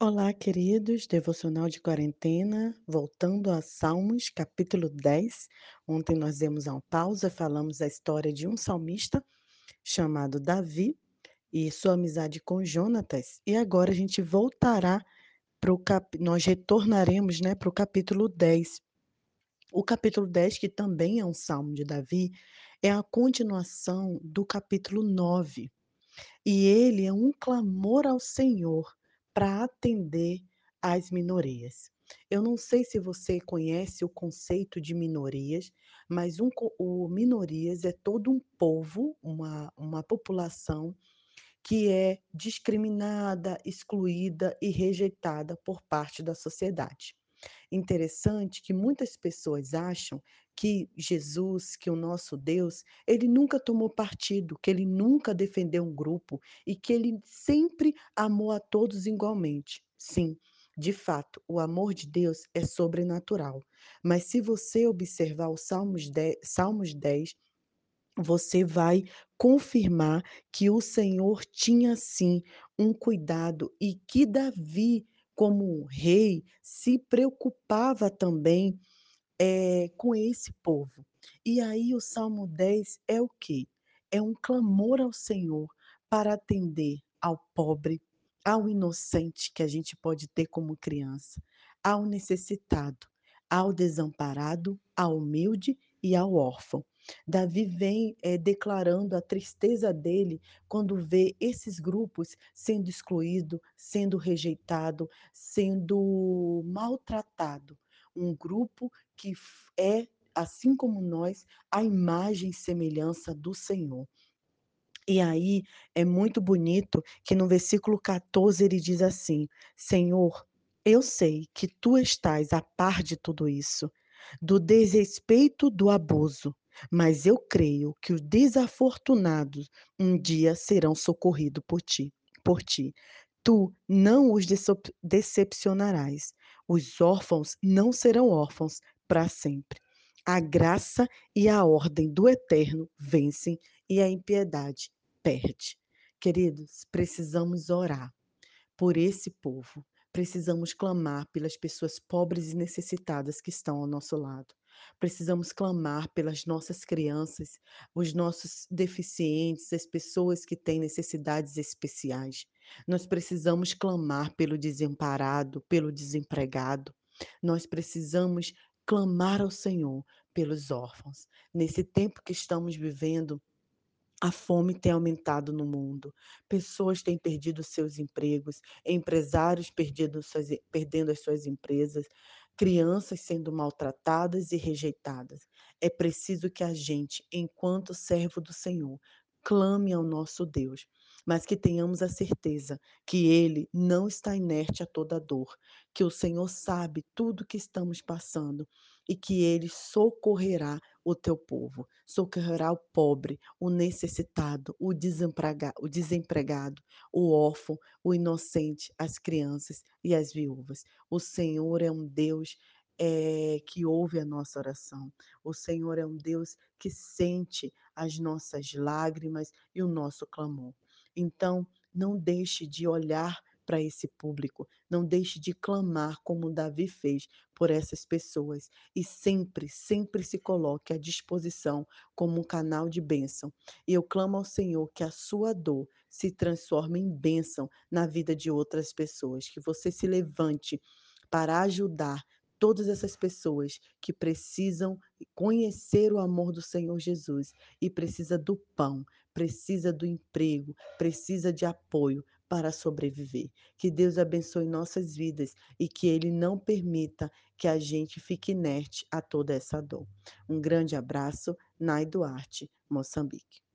Olá, queridos, devocional de quarentena, voltando a Salmos, capítulo 10. Ontem nós demos uma pausa, falamos a história de um salmista chamado Davi e sua amizade com Jonatas, e agora a gente voltará para o cap... nós retornaremos né, para o capítulo 10. O capítulo 10, que também é um salmo de Davi, é a continuação do capítulo 9. E ele é um clamor ao Senhor para atender às minorias. Eu não sei se você conhece o conceito de minorias, mas um, o minorias é todo um povo, uma, uma população que é discriminada, excluída e rejeitada por parte da sociedade. Interessante que muitas pessoas acham que Jesus, que o nosso Deus, ele nunca tomou partido, que ele nunca defendeu um grupo e que ele sempre amou a todos igualmente. Sim, de fato, o amor de Deus é sobrenatural. Mas se você observar o Salmos 10, Salmos 10 você vai confirmar que o Senhor tinha sim um cuidado e que Davi, como rei, se preocupava também eh, com esse povo. E aí o Salmo 10 é o quê? É um clamor ao Senhor para atender ao pobre, ao inocente que a gente pode ter como criança, ao necessitado, ao desamparado, ao humilde e ao órfão. Davi vem eh, declarando a tristeza dele quando vê esses grupos sendo excluído, sendo rejeitado, sendo maltratado. Um grupo que é, assim como nós, a imagem e semelhança do Senhor. E aí é muito bonito que no versículo 14 ele diz assim: Senhor, eu sei que tu estás a par de tudo isso, do desrespeito do abuso, mas eu creio que os desafortunados um dia serão socorridos por ti, por ti. Tu não os decepcionarás. Os órfãos não serão órfãos para sempre. A graça e a ordem do eterno vencem e a impiedade perde. Queridos, precisamos orar por esse povo. Precisamos clamar pelas pessoas pobres e necessitadas que estão ao nosso lado. Precisamos clamar pelas nossas crianças, os nossos deficientes, as pessoas que têm necessidades especiais. Nós precisamos clamar pelo desamparado, pelo desempregado. Nós precisamos clamar ao Senhor pelos órfãos. Nesse tempo que estamos vivendo, a fome tem aumentado no mundo, pessoas têm perdido seus empregos, empresários suas perdendo as suas empresas, crianças sendo maltratadas e rejeitadas. É preciso que a gente, enquanto servo do Senhor, clame ao nosso Deus, mas que tenhamos a certeza que Ele não está inerte a toda dor, que o Senhor sabe tudo que estamos passando e que Ele socorrerá o teu povo, socorrerá o pobre, o necessitado, o o, desempregado, o órfão, o inocente, as crianças e as viúvas. O Senhor é um Deus é, que ouve a nossa oração. O Senhor é um Deus que sente as nossas lágrimas e o nosso clamor. Então, não deixe de olhar para esse público. Não deixe de clamar como Davi fez por essas pessoas e sempre, sempre se coloque à disposição como um canal de bênção. E eu clamo ao Senhor que a sua dor se transforme em bênção na vida de outras pessoas, que você se levante para ajudar todas essas pessoas que precisam conhecer o amor do Senhor Jesus e precisa do pão, precisa do emprego, precisa de apoio para sobreviver. Que Deus abençoe nossas vidas e que Ele não permita que a gente fique inerte a toda essa dor. Um grande abraço, Nai Duarte, Moçambique.